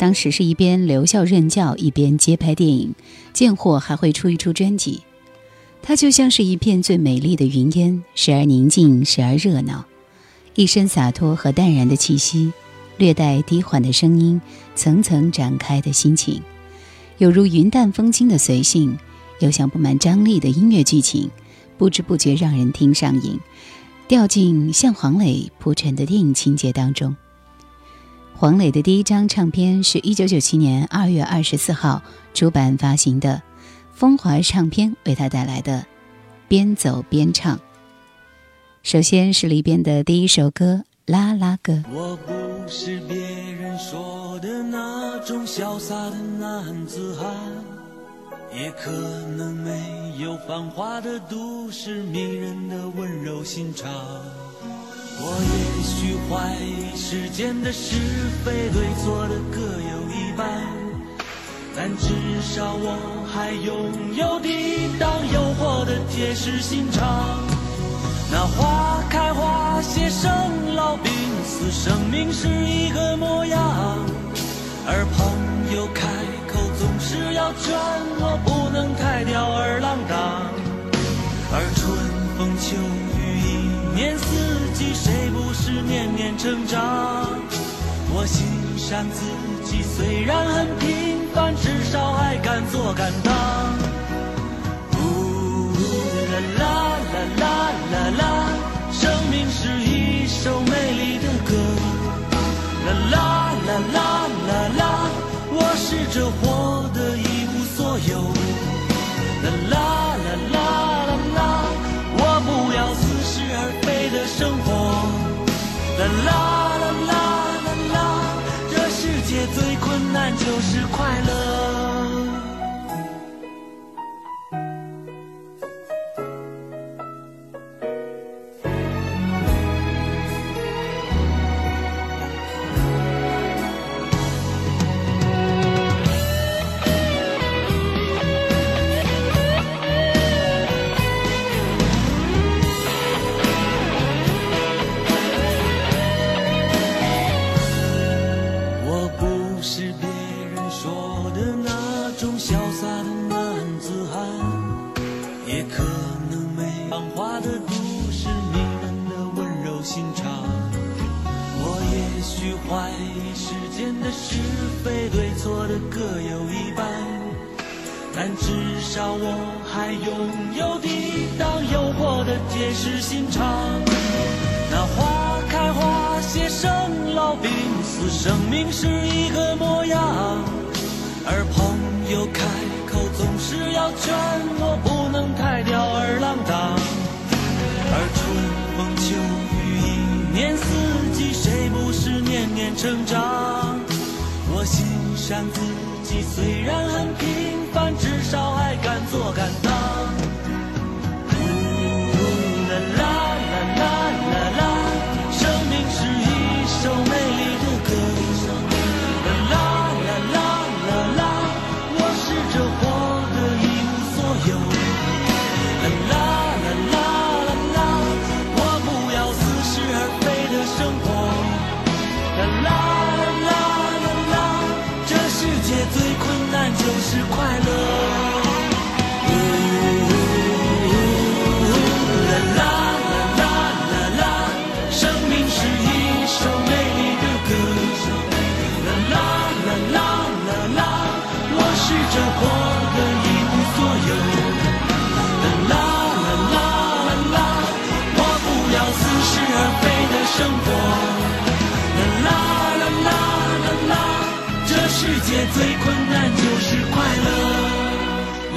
当时是一边留校任教，一边接拍电影，见货还会出一出专辑。他就像是一片最美丽的云烟，时而宁静，时而热闹，一身洒脱和淡然的气息，略带低缓的声音，层层展开的心情，有如云淡风轻的随性，又像布满张力的音乐剧情，不知不觉让人听上瘾，掉进像黄磊铺陈的电影情节当中。黄磊的第一张唱片是一九九七年二月二十四号出版发行的，风华唱片为他带来的《边走边唱》。首先是里边的第一首歌《拉拉歌》。我不是别人说的那种潇洒的男子汉，也可能没有繁华的都市迷人的温柔心肠。我也许怀疑世间的是非对错的各有一半，但至少我还拥有抵挡诱惑的铁石心肠。那花开花谢，生老病死，生命是一个模样。而朋友开口总是要劝我不能太吊儿郎当。而春风秋，年四季。谁不是年年成长？我欣赏自己，虽然很平凡，至少还敢做敢当。呜啦啦啦啦啦啦，生命是一首美丽的歌。啦啦啦啦啦啦，我试着活得一无所有。啦啦啦啦间的是非对错的各有一半。但至少我还拥有抵挡诱惑的铁石心肠。那花开花谢生老病死生命是一个模样。而朋友开口总是要劝我不能太吊儿郎当。而春风秋雨一年四季谁不是年年成长？让自己，虽然很平凡，至少还敢做敢当。最困难就是快乐。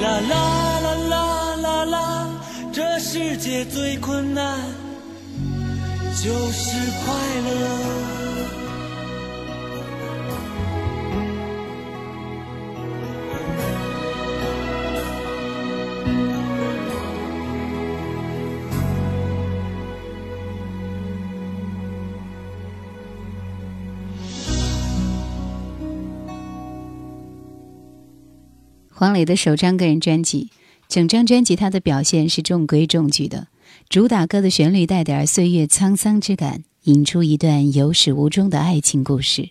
啦啦啦啦啦啦，这世界最困难就是快乐。黄磊的首张个人专辑，整张专辑他的表现是中规中矩的。主打歌的旋律带点岁月沧桑之感，引出一段有始无终的爱情故事。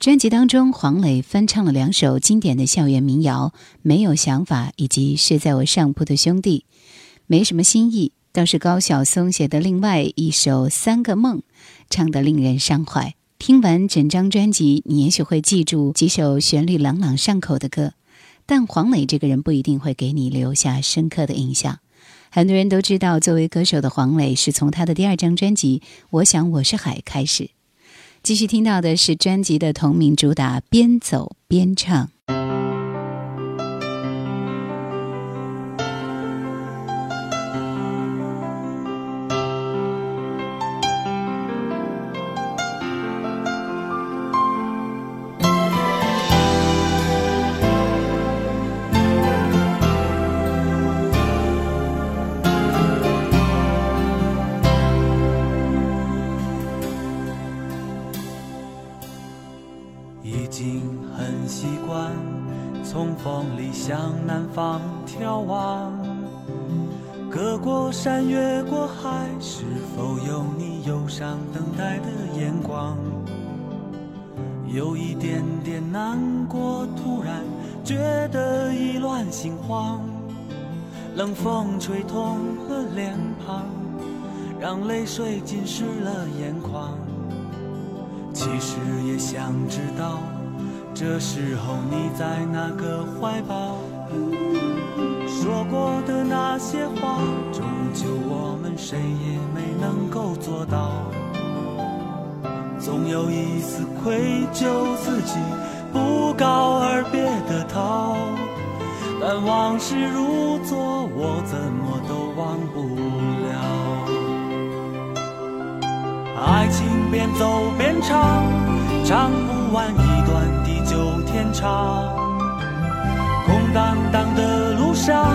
专辑当中，黄磊翻唱了两首经典的校园民谣，《没有想法》以及《睡在我上铺的兄弟》，没什么新意，倒是高晓松写的另外一首《三个梦》，唱得令人伤怀。听完整张专辑，你也许会记住几首旋律朗朗上口的歌。但黄磊这个人不一定会给你留下深刻的印象。很多人都知道，作为歌手的黄磊是从他的第二张专辑《我想我是海》开始。继续听到的是专辑的同名主打《边走边唱》。否有你忧伤等待的眼光？有一点点难过，突然觉得意乱心慌。冷风吹痛了脸庞，让泪水浸湿了眼眶。其实也想知道，这时候你在哪个怀抱？说过的那些话，就我们谁也没能够做到。总有一丝愧疚，自己不告而别的逃。但往事如昨，我怎么都忘不了。爱情边走边唱，唱不完一段地久天长。空荡荡的路上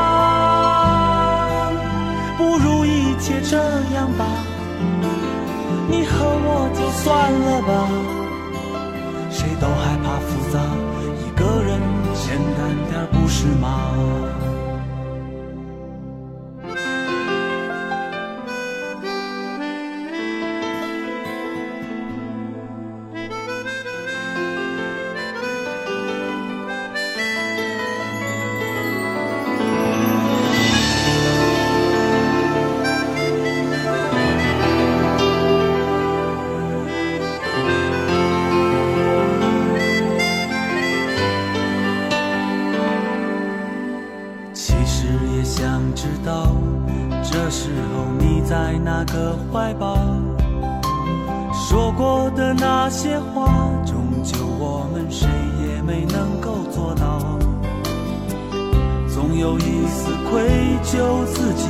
不如一切这样吧，你和我就算了吧。谁都害怕复杂，一个人简单点，不是吗？谁也没能够做到总有一丝愧疚自己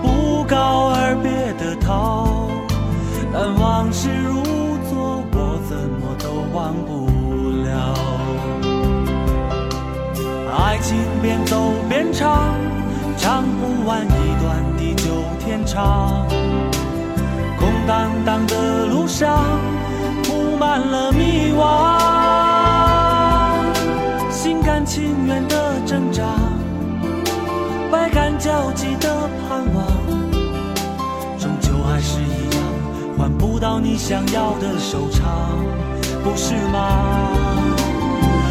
不告而别的逃。但往事如昨我怎么都忘不了爱情边走边唱唱不完一段地久天长。空荡荡的路上铺满了迷惘。焦急的盼望，终究还是一样，换不到你想要的收场，不是吗？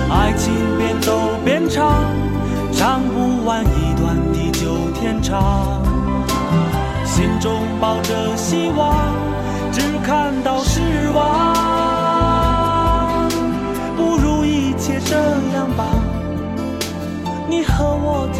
爱情边走边唱，唱不完一段地久天长，心中抱着希望，只看到失望，不如一切这样吧。你和我就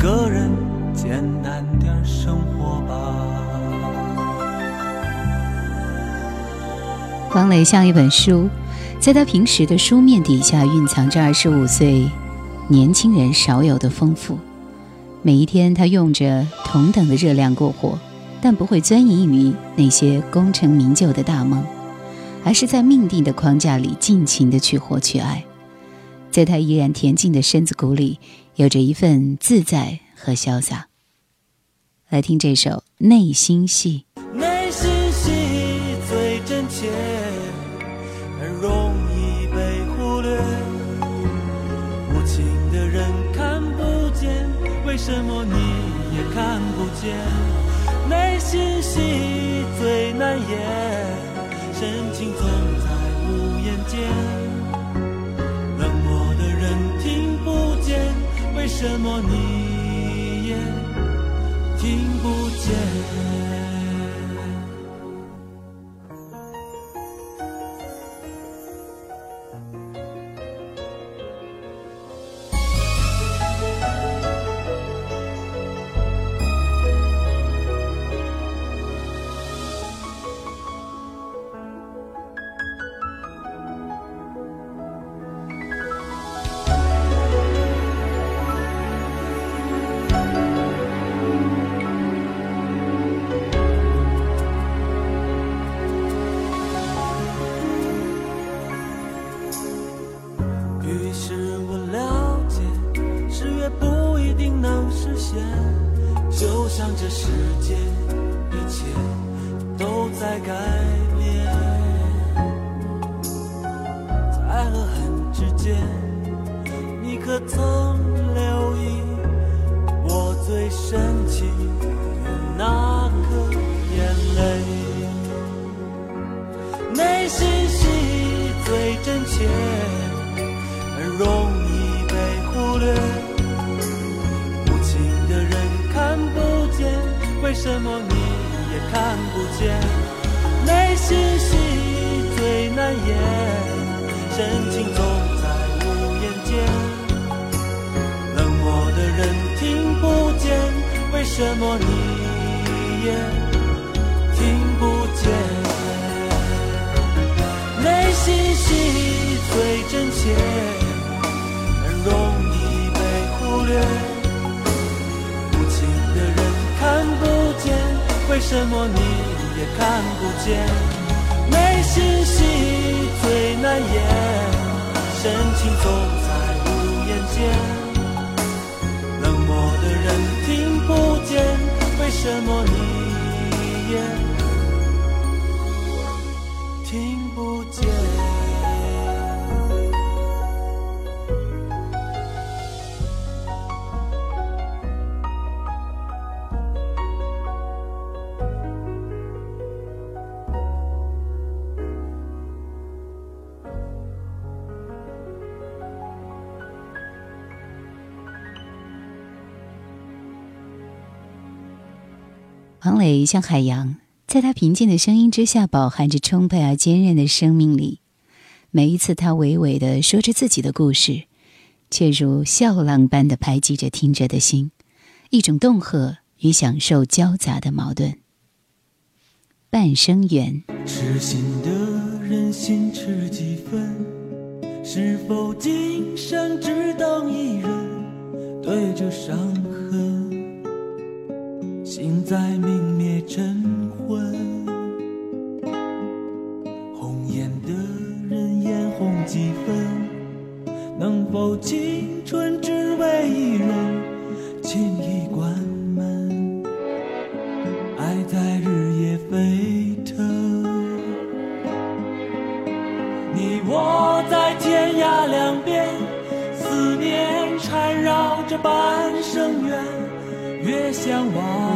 个人简单点生活吧。王磊像一本书，在他平时的书面底下蕴藏着二十五岁年轻人少有的丰富。每一天，他用着同等的热量过活，但不会钻营于那些功成名就的大梦，而是在命定的框架里尽情的去活去爱。在他依然恬静的身子骨里，有着一份自在和潇洒。来听这首《内心戏》。什么你什么你也看不见？内心戏最难言，深情总在无言间。冷漠的人听不见，为什么你也听不见？内心戏最真切。为什么你也看不见？没信息最难言，深情总在无言间。冷漠的人听不见，为什么你也磊像海洋，在他平静的声音之下，饱含着充沛而坚韧的生命力。每一次，他娓娓地说着自己的故事，却如笑浪般的拍击着听者的心，一种恫吓与享受交杂的矛盾。半生缘，痴心的人心痴几分？是否今生只等一人？对着伤痕，心在明灭晨昏。红颜的人眼红几分？能否青春只为一人？轻易关门，爱在日夜飞腾。你我在天涯两边，思念缠绕着半生缘，越向往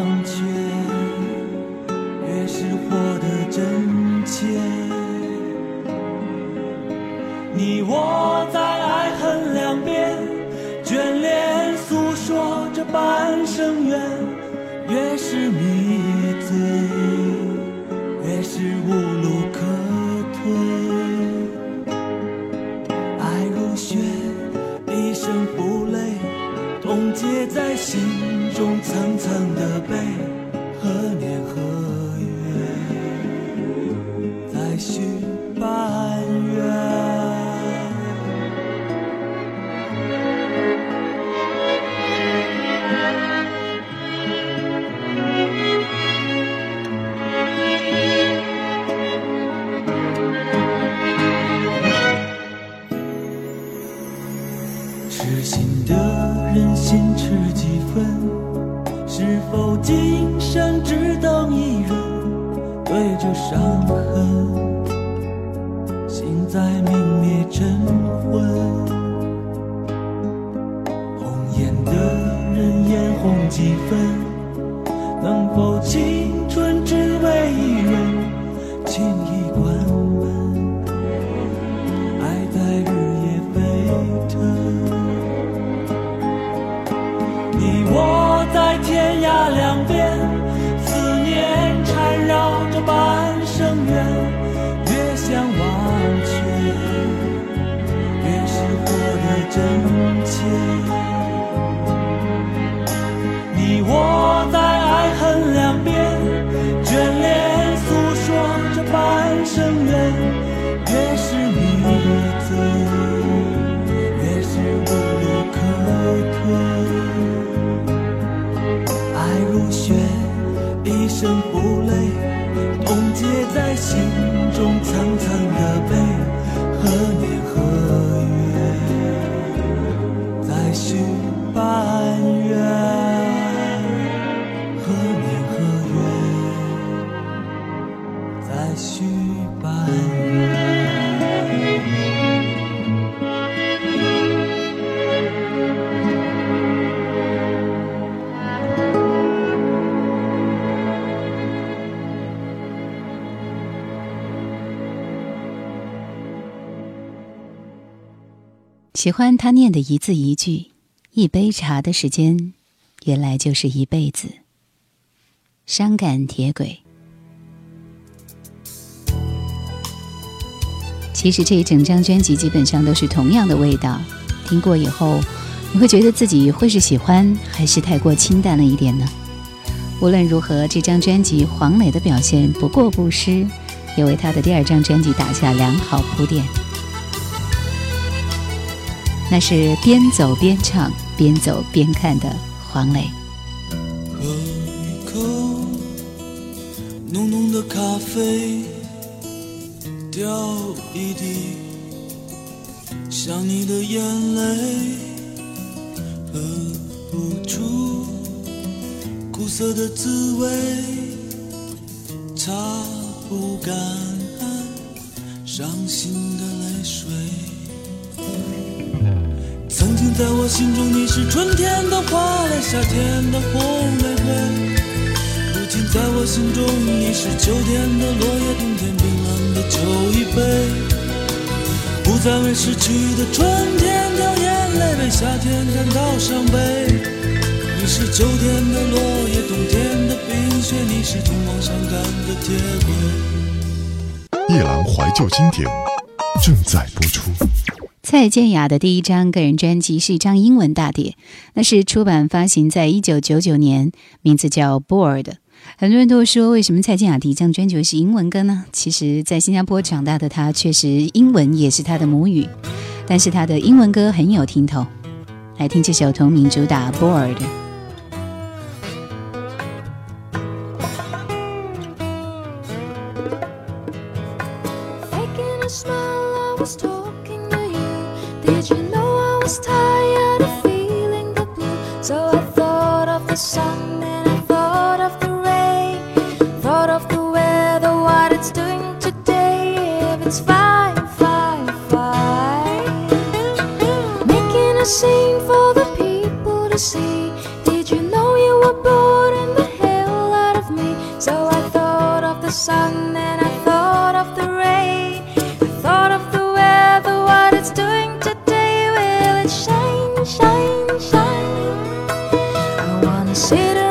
我在天涯两边，喜欢他念的一字一句，一杯茶的时间，原来就是一辈子。伤感铁轨。其实这一整张专辑基本上都是同样的味道，听过以后，你会觉得自己会是喜欢，还是太过清淡了一点呢？无论如何，这张专辑黄磊的表现不过不失，也为他的第二张专辑打下良好铺垫。那是边走边唱、边走边看的黄磊。喝一口浓浓的咖啡，掉一滴想你的眼泪，喝不出苦涩的滋味，擦不干伤心的泪水。在我心中，你是春天的花蕾，夏天的红玫瑰。如今在我心中，你是秋天的落叶，冬天冰冷的酒一杯。不再为逝去的春天掉眼泪，为夏天感到伤悲。你是秋天的落叶，冬天的冰雪，你是通往伤感的铁轨。夜郎怀旧经典正在播出。蔡健雅的第一张个人专辑是一张英文大碟，那是出版发行在一九九九年，名字叫《Bored》。很多人都说，为什么蔡健雅第一张专辑是英文歌呢？其实，在新加坡长大的她，确实英文也是她的母语，但是她的英文歌很有听头。来听这首同名主打《Bored》。did? shit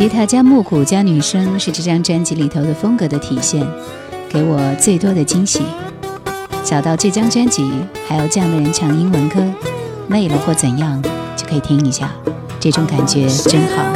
吉他加木鼓加女声是这张专辑里头的风格的体现，给我最多的惊喜。找到这张专辑，还有这样的人唱英文歌，累了或怎样，就可以听一下，这种感觉真好。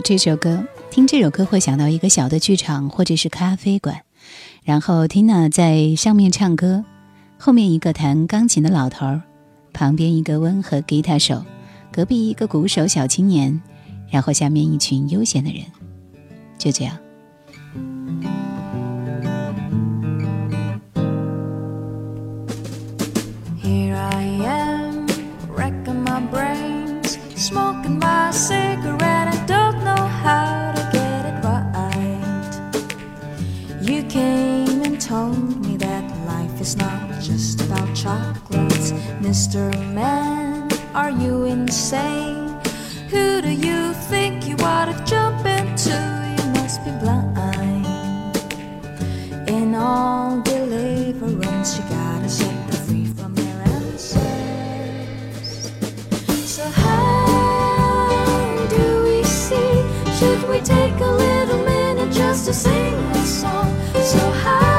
这首歌，听这首歌会想到一个小的剧场或者是咖啡馆，然后 Tina 在上面唱歌，后面一个弹钢琴的老头儿，旁边一个温和吉他手，隔壁一个鼓手小青年，然后下面一群悠闲的人，就这样。chocolates. Mr. Man, are you insane? Who do you think you ought to jump into? You must be blind. In all deliverance, you gotta set them free from their answers. So, how do we see? Should we take a little minute just to sing a song? So, how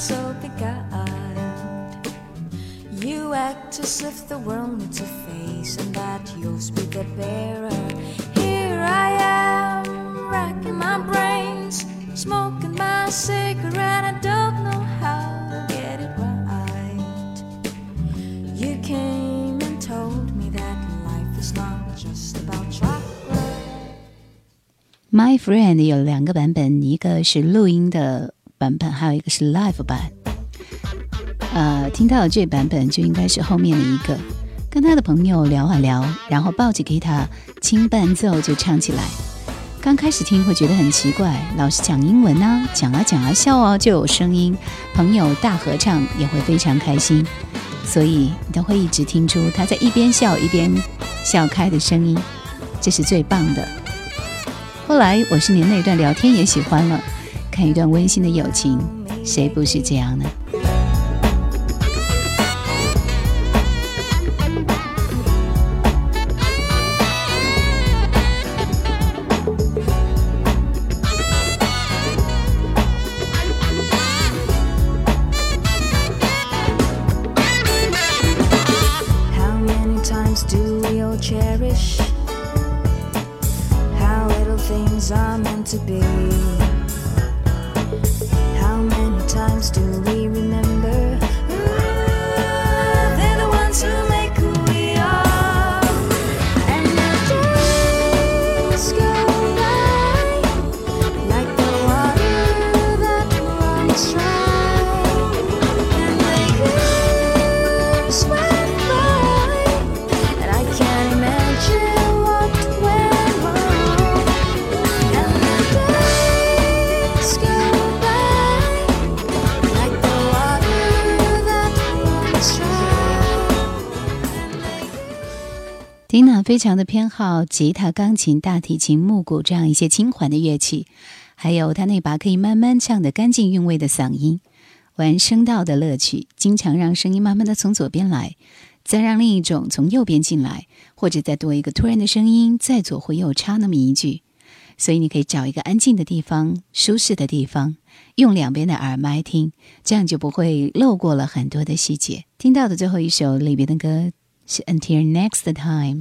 so beguiled. You act as if the world needs a face and that yours be the bearer. Here I am, racking my brains, smoking my cigarette. I don't know how to get it right. You came and told me that life is not just about chocolate. My Friend 有两个版本，一个是录音的 版本，还有一个是 live 版。呃，听到这版本就应该是后面的一个。跟他的朋友聊啊聊，然后抱起吉他轻伴奏就唱起来。刚开始听会觉得很奇怪，老师讲英文呢，讲啊讲啊笑啊就有声音，朋友大合唱也会非常开心，所以你都会一直听出他在一边笑一边笑开的声音，这是最棒的。后来我是连那段聊天也喜欢了，看一段温馨的友情，谁不是这样呢？缇娜非常的偏好吉他、钢琴、大提琴、木鼓这样一些轻缓的乐器，还有她那把可以慢慢唱的干净韵味的嗓音，玩声道的乐趣，经常让声音慢慢的从左边来，再让另一种从右边进来，或者再多一个突然的声音，再左或右插那么一句。所以你可以找一个安静的地方、舒适的地方，用两边的耳麦听，这样就不会漏过了很多的细节。听到的最后一首里边的歌是《Until Next Time》，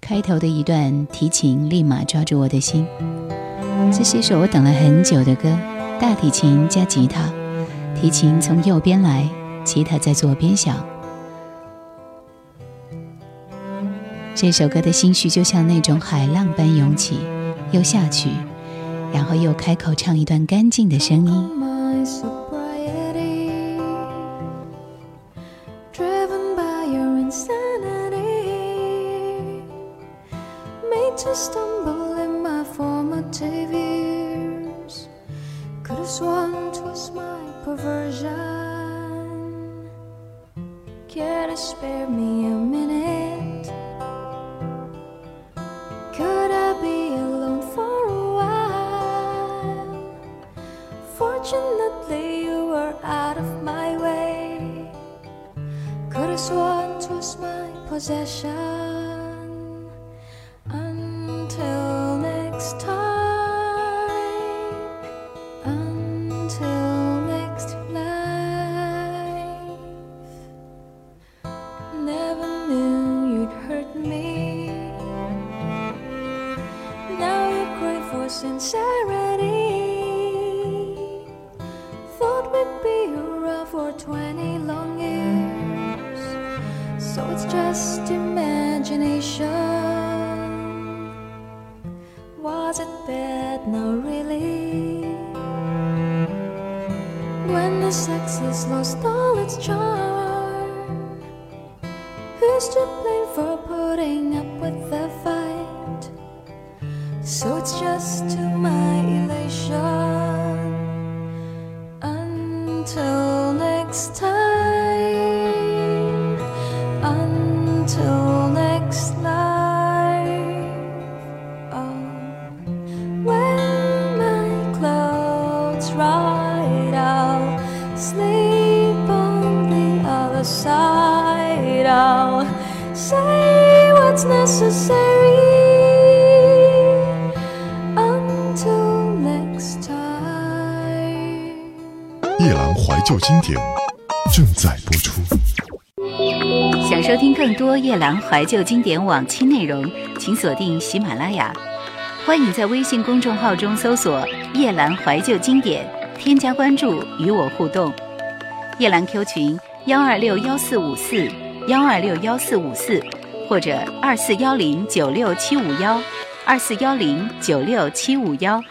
开头的一段提琴立马抓住我的心。这是一首我等了很久的歌，大提琴加吉他，提琴从右边来，吉他在左边响。这首歌的心绪就像那种海浪般涌起，又下去，然后又开口唱一段干净的声音。To stumble in my formative years. Could have sworn 'twas my perversion. Care to spare me a minute? Could I be alone for a while? Fortunately, you were out of my way. Could have sworn 'twas my possession. Until next time. Until next life. Never knew you'd hurt me. Now you crave for sincerity. Thought we'd be around for 20 long years. So it's just imagination. Sex has lost all its charm, 夜兰怀旧经典往期内容，请锁定喜马拉雅。欢迎在微信公众号中搜索“夜兰怀旧经典”，添加关注与我互动。夜兰 Q 群幺二六幺四五四幺二六幺四五四，或者二四幺零九六七五幺，二四幺零九六七五幺。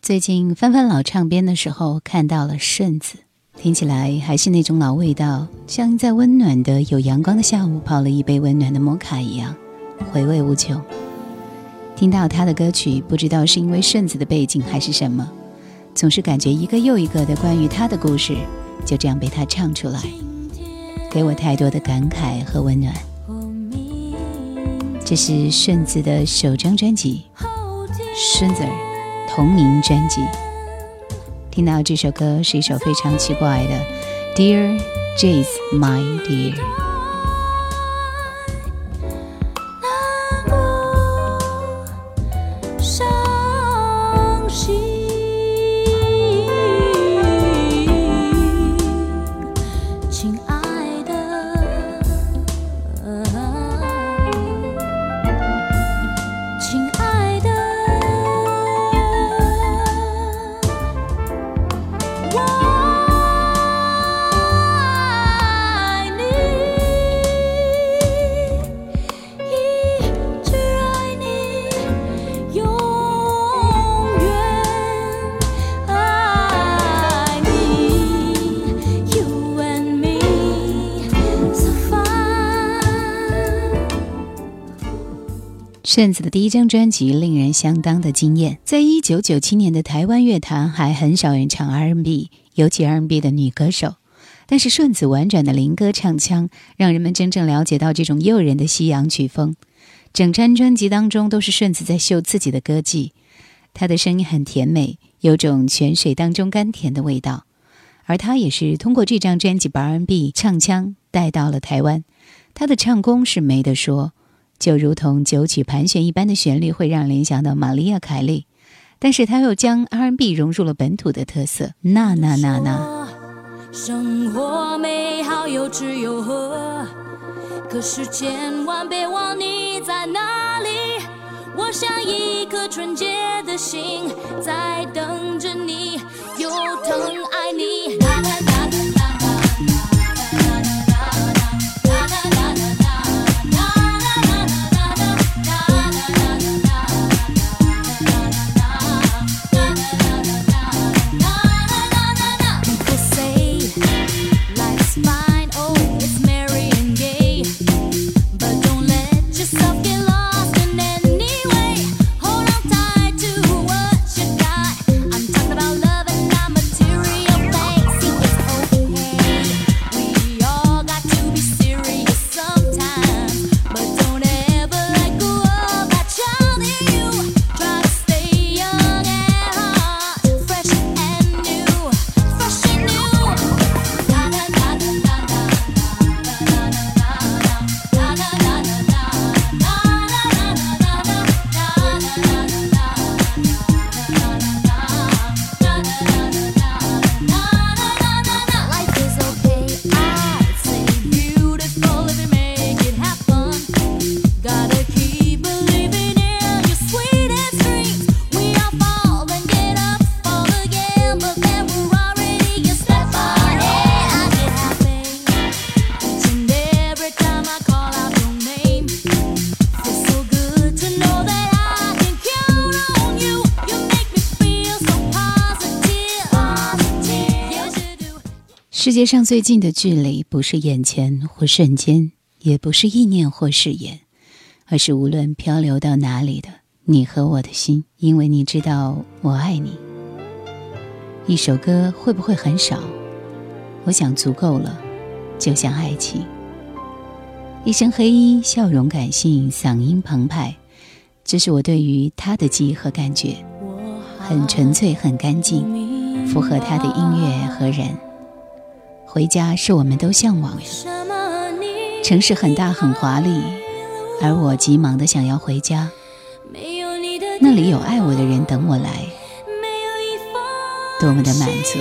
最近翻翻老唱片的时候，看到了顺子，听起来还是那种老味道，像在温暖的有阳光的下午泡了一杯温暖的摩卡一样，回味无穷。听到他的歌曲，不知道是因为顺子的背景还是什么，总是感觉一个又一个的关于他的故事，就这样被他唱出来，给我太多的感慨和温暖。这是顺子的首张专辑《顺子儿》同名专辑。听到这首歌是一首非常奇怪的《Dear Jazz My Dear》。顺子的第一张专辑令人相当的惊艳。在一九九七年的台湾乐坛，还很少人唱 R&B，尤其 R&B 的女歌手。但是顺子婉转的灵歌唱腔，让人们真正了解到这种诱人的西洋曲风。整张专辑当中都是顺子在秀自己的歌技，她的声音很甜美，有种泉水当中甘甜的味道。而她也是通过这张专辑把 R&B 唱腔带到了台湾，她的唱功是没得说。就如同九曲盘旋一般的旋律会让联想到玛利亚·凯莉，但是他又将 R&B 融入了本土的特色。那那那那，生活美好有吃有喝，可是千万别忘你在哪里。我像一颗纯洁的心，在等着你，又疼爱你。界上最近的距离，不是眼前或瞬间，也不是意念或誓言，而是无论漂流到哪里的你和我的心。因为你知道我爱你。一首歌会不会很少？我想足够了，就像爱情。一身黑衣，笑容感性，嗓音澎湃，这是我对于他的记忆和感觉，很纯粹，很干净，符合他的音乐和人。回家是我们都向往的。城市很大很华丽，而我急忙的想要回家。那里有爱我的人等我来，多么的满足。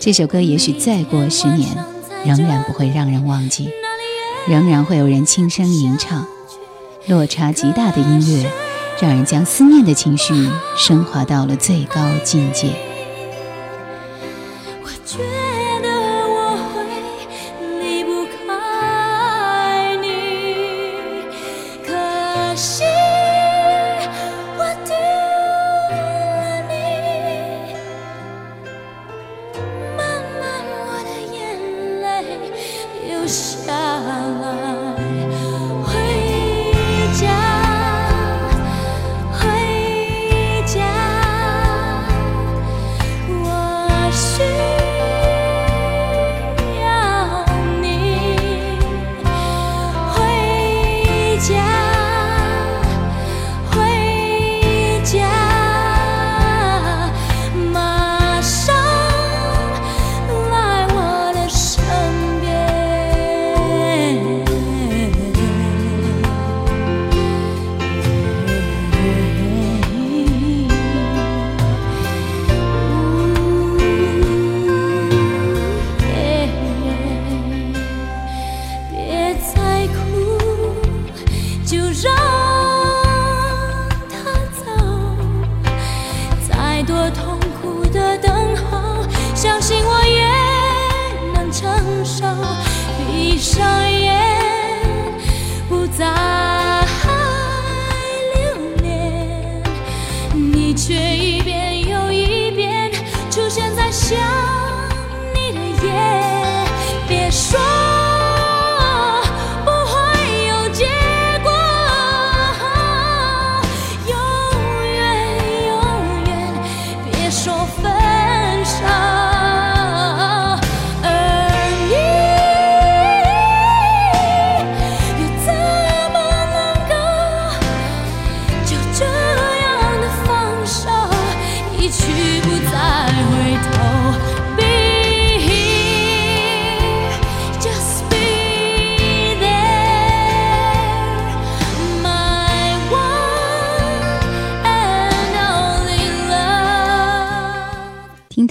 这首歌也许再过十年，仍然不会让人忘记，仍然会有人轻声吟唱。落差极大的音乐，让人将思念的情绪升华到了最高境界。雪闭上眼，不再留恋，你却一遍又一遍出现在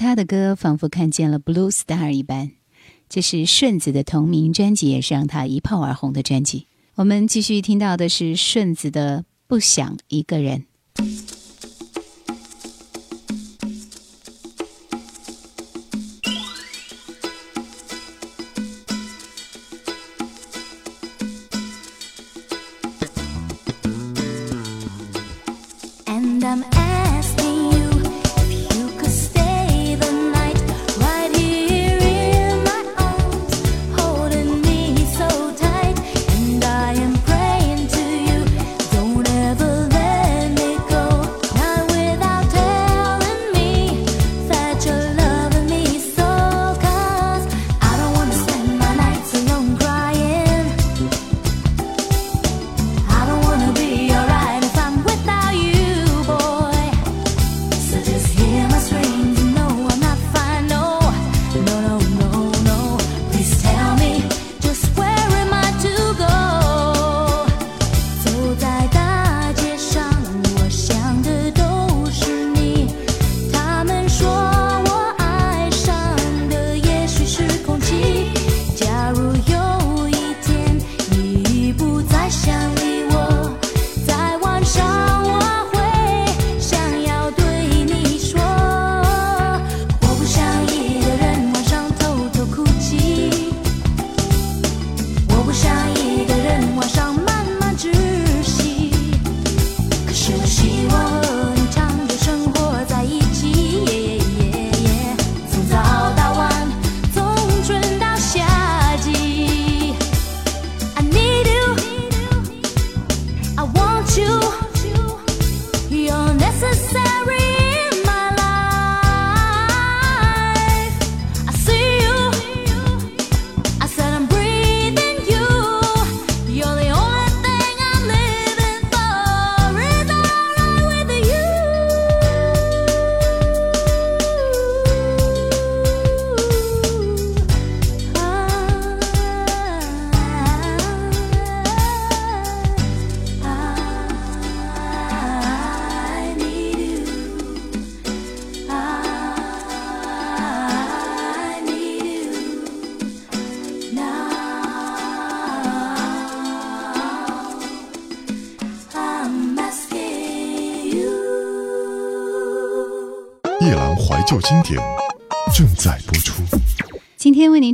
他的歌，仿佛看见了 Blue Star 一般。这是顺子的同名专辑，也是让他一炮而红的专辑。我们继续听到的是顺子的《不想一个人》。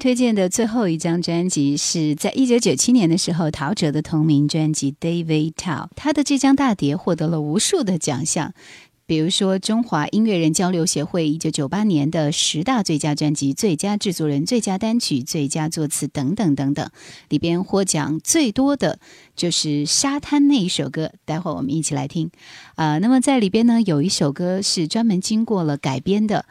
推荐的最后一张专辑是在一九九七年的时候，陶喆的同名专辑《David Tao》。他的这张大碟获得了无数的奖项，比如说中华音乐人交流协会一九九八年的十大最佳专辑、最佳制作人、最佳单曲、最佳作词等等等等。里边获奖最多的就是《沙滩》那一首歌，待会儿我们一起来听。啊、那么在里边呢，有一首歌是专门经过了改编的。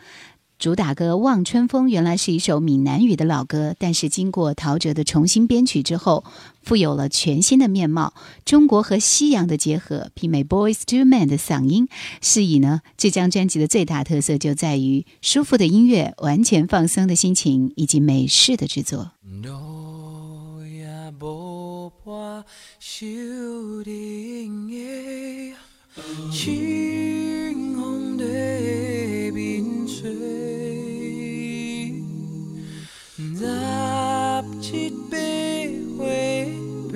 主打歌《望春风》原来是一首闽南语的老歌，但是经过陶喆的重新编曲之后，富有了全新的面貌。中国和西洋的结合，媲美 Boys to Men 的嗓音，是以呢这张专辑的最大特色就在于舒服的音乐、完全放松的心情以及美式的制作。路也无伴守定的清风在面七八岁爬 bế,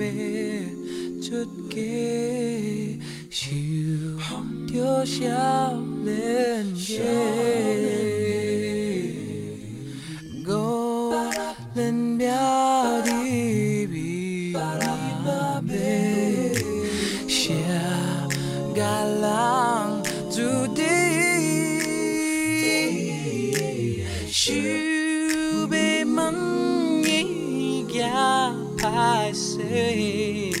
想着少年家 Chút kia, Shoot. Yeah. up, I say,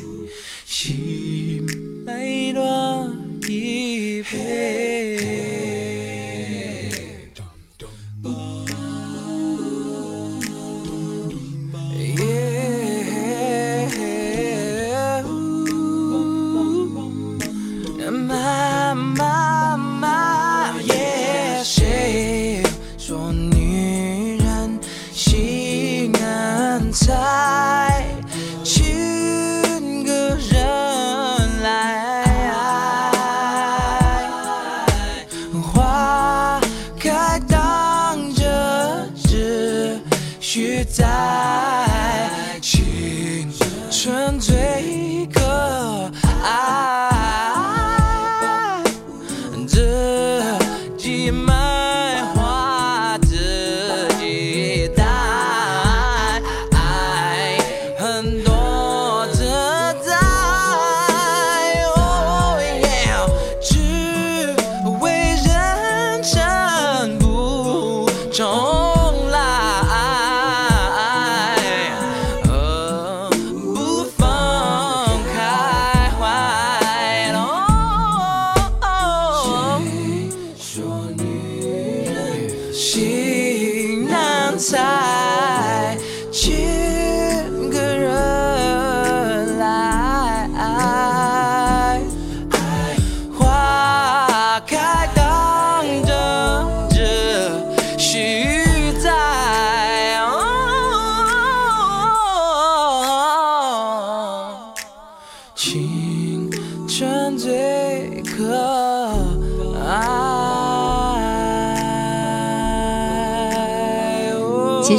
she made one give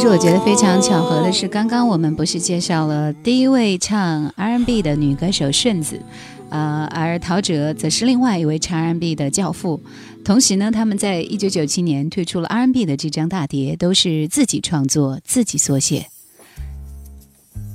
实我觉得非常巧合的是，刚刚我们不是介绍了第一位唱 R&B 的女歌手顺子，呃，而陶喆则是另外一位唱 R&B 的教父。同时呢，他们在一九九七年推出了 R&B 的这张大碟，都是自己创作、自己所写。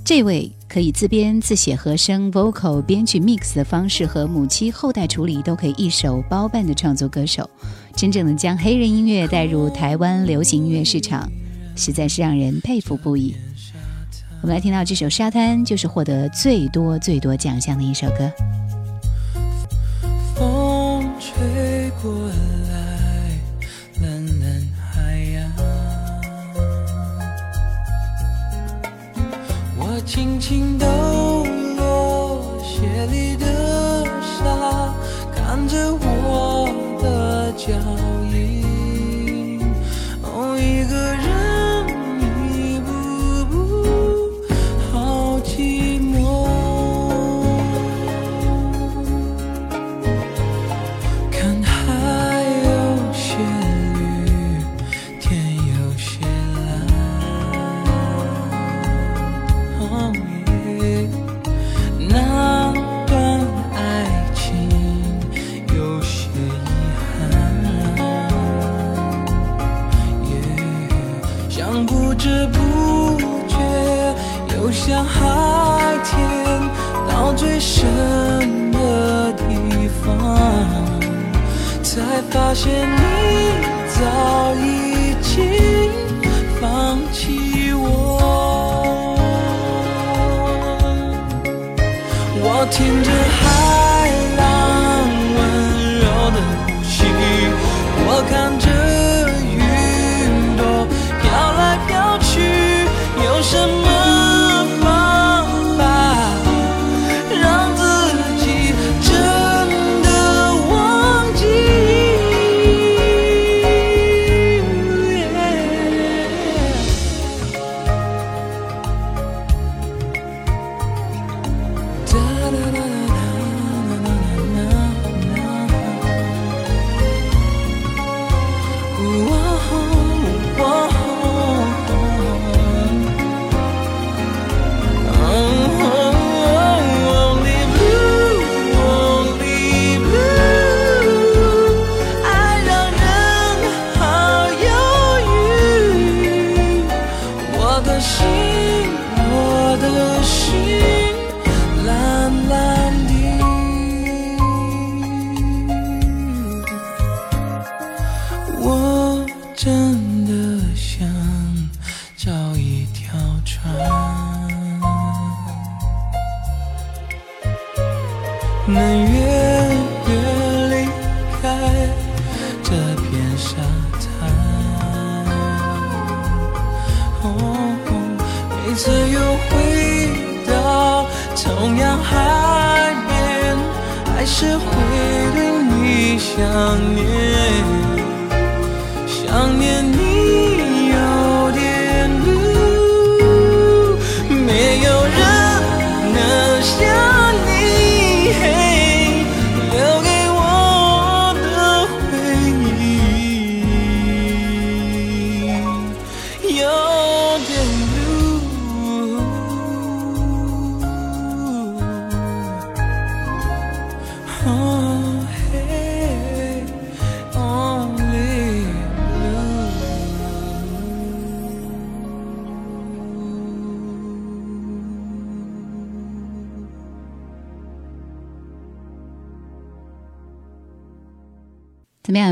这位可以自编自写和声、vocal 编曲 mix 的方式和母亲后代处理都可以一手包办的创作歌手，真正的将黑人音乐带入台湾流行音乐市场，实在是让人佩服不已。我们来听到这首《沙滩》，就是获得最多最多奖项的一首歌。风吹过来，蓝蓝海洋。我轻轻的现你 da, da, da.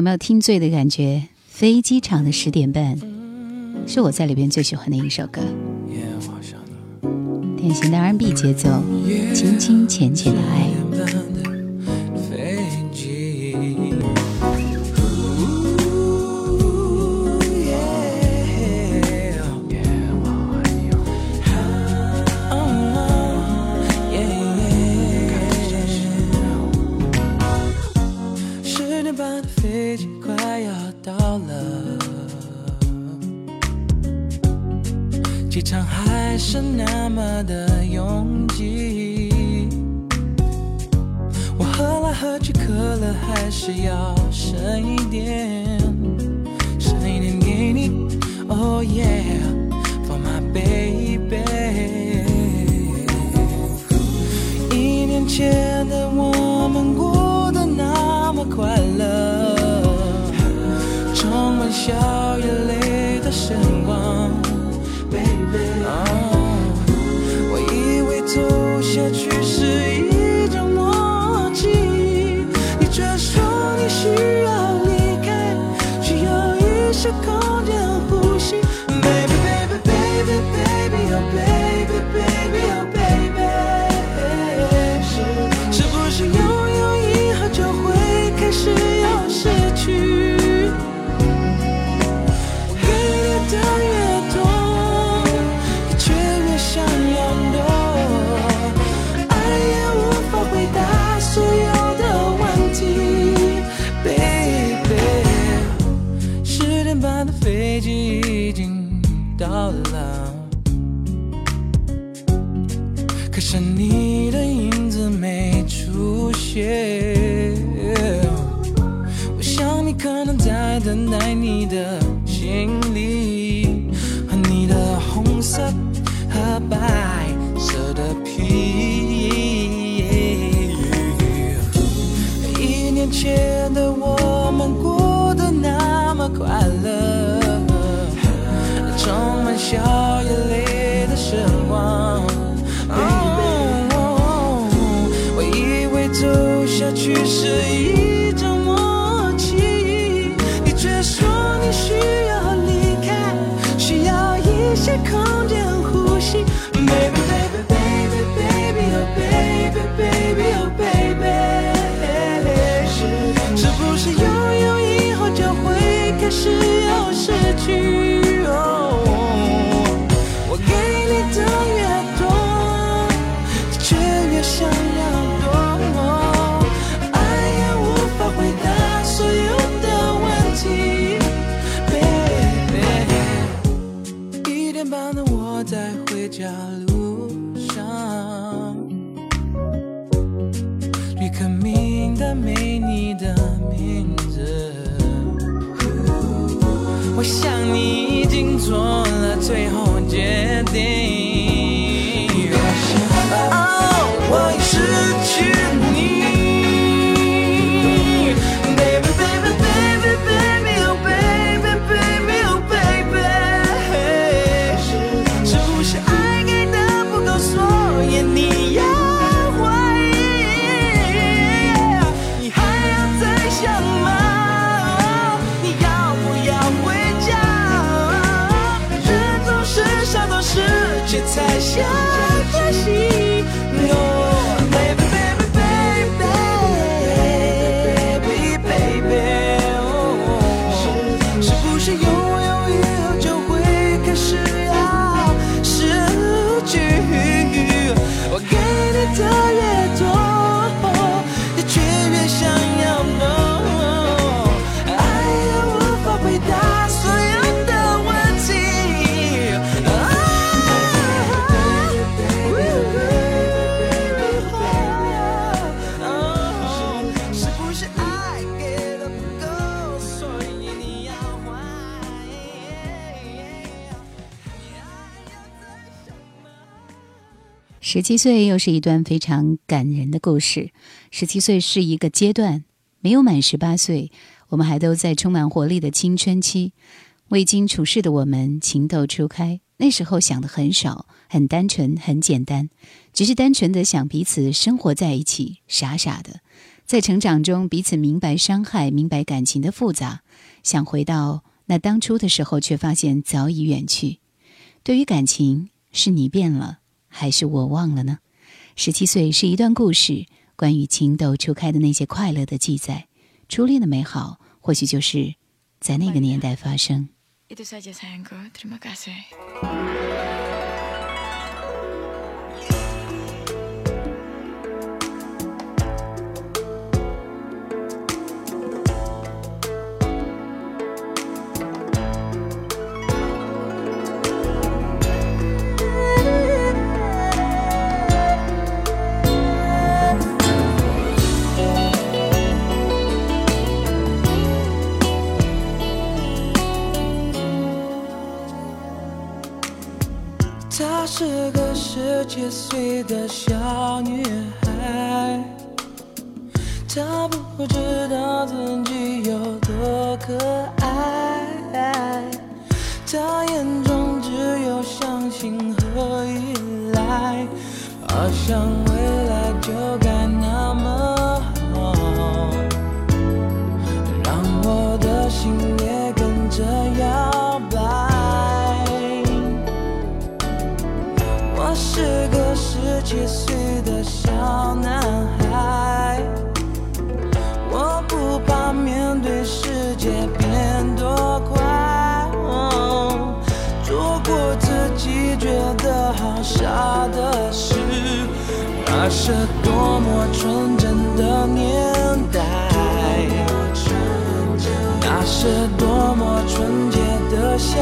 有没有听醉的感觉？飞机场的十点半，是我在里边最喜欢的一首歌。典型的 R&B 节奏，轻轻浅浅的爱。是那么的拥挤。我喝来喝去可乐还是要剩一点剩一点给你。Oh yeah for my baby 一年前的我们过得那么快乐充满笑与泪过去是一我想你可能在等待说了最后 show. 十七岁又是一段非常感人的故事。十七岁是一个阶段，没有满十八岁，我们还都在充满活力的青春期。未经处事的我们情窦初开，那时候想的很少，很单纯，很简单，只是单纯的想彼此生活在一起，傻傻的。在成长中，彼此明白伤害，明白感情的复杂，想回到那当初的时候，却发现早已远去。对于感情，是你变了。还是我忘了呢？十七岁是一段故事，关于情窦初开的那些快乐的记载。初恋的美好，或许就是在那个年代发生。她是个十七岁的小女孩，她不知道自己有多可爱，她眼中只有相信和依赖，好像未来就该那么好，让我的心七岁的小男孩，我不怕面对世界变多快，做过自己觉得好傻的事，那是多么纯真的年代，那是多么纯洁的相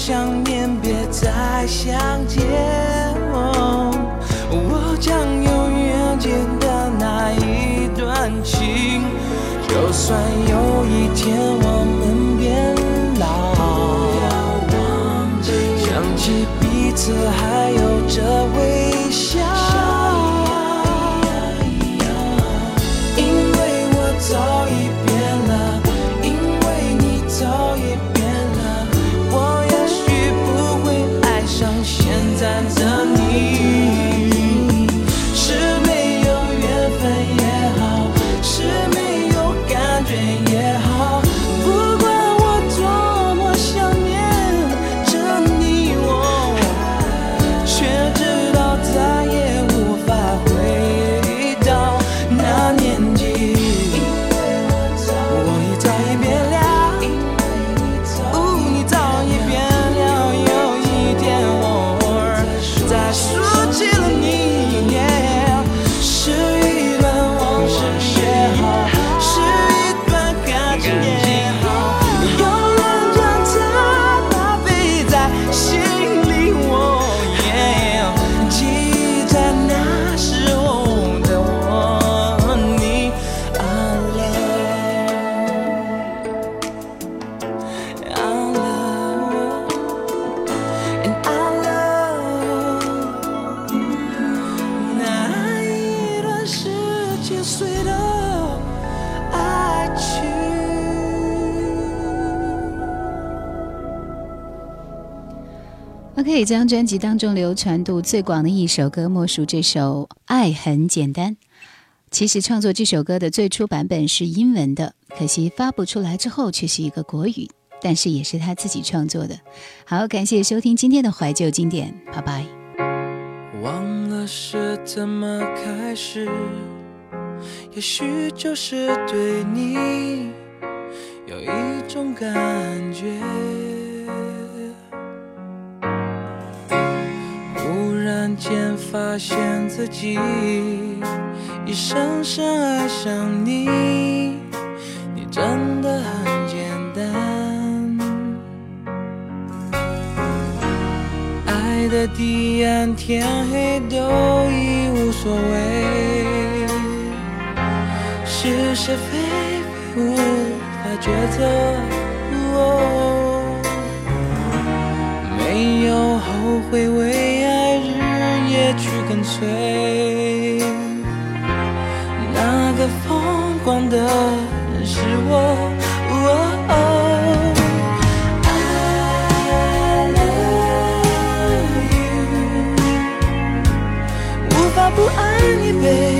想念，别再相见。我将永远记得那一段情，就算有一天我们变老，想起彼此还有这微这张专辑当中流传度最广的一首歌，莫属这首《爱很简单》。其实创作这首歌的最初版本是英文的，可惜发布出来之后却是一个国语，但是也是他自己创作的。好，感谢收听今天的怀旧经典，拜拜。忘了是怎么开始，也许就是对你有一种感觉。然间发现自己已深深爱上你，你真的很简单。爱的地暗天黑都已无所谓，是是非非无法抉择。哦没有后悔，为爱去跟随。那个疯狂的人是我。哦 I love you，无法不爱你，baby，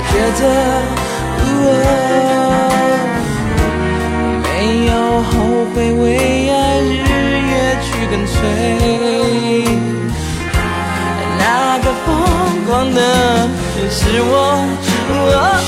他觉得没有后悔，为爱日夜去跟随。那个疯狂的人是我。哦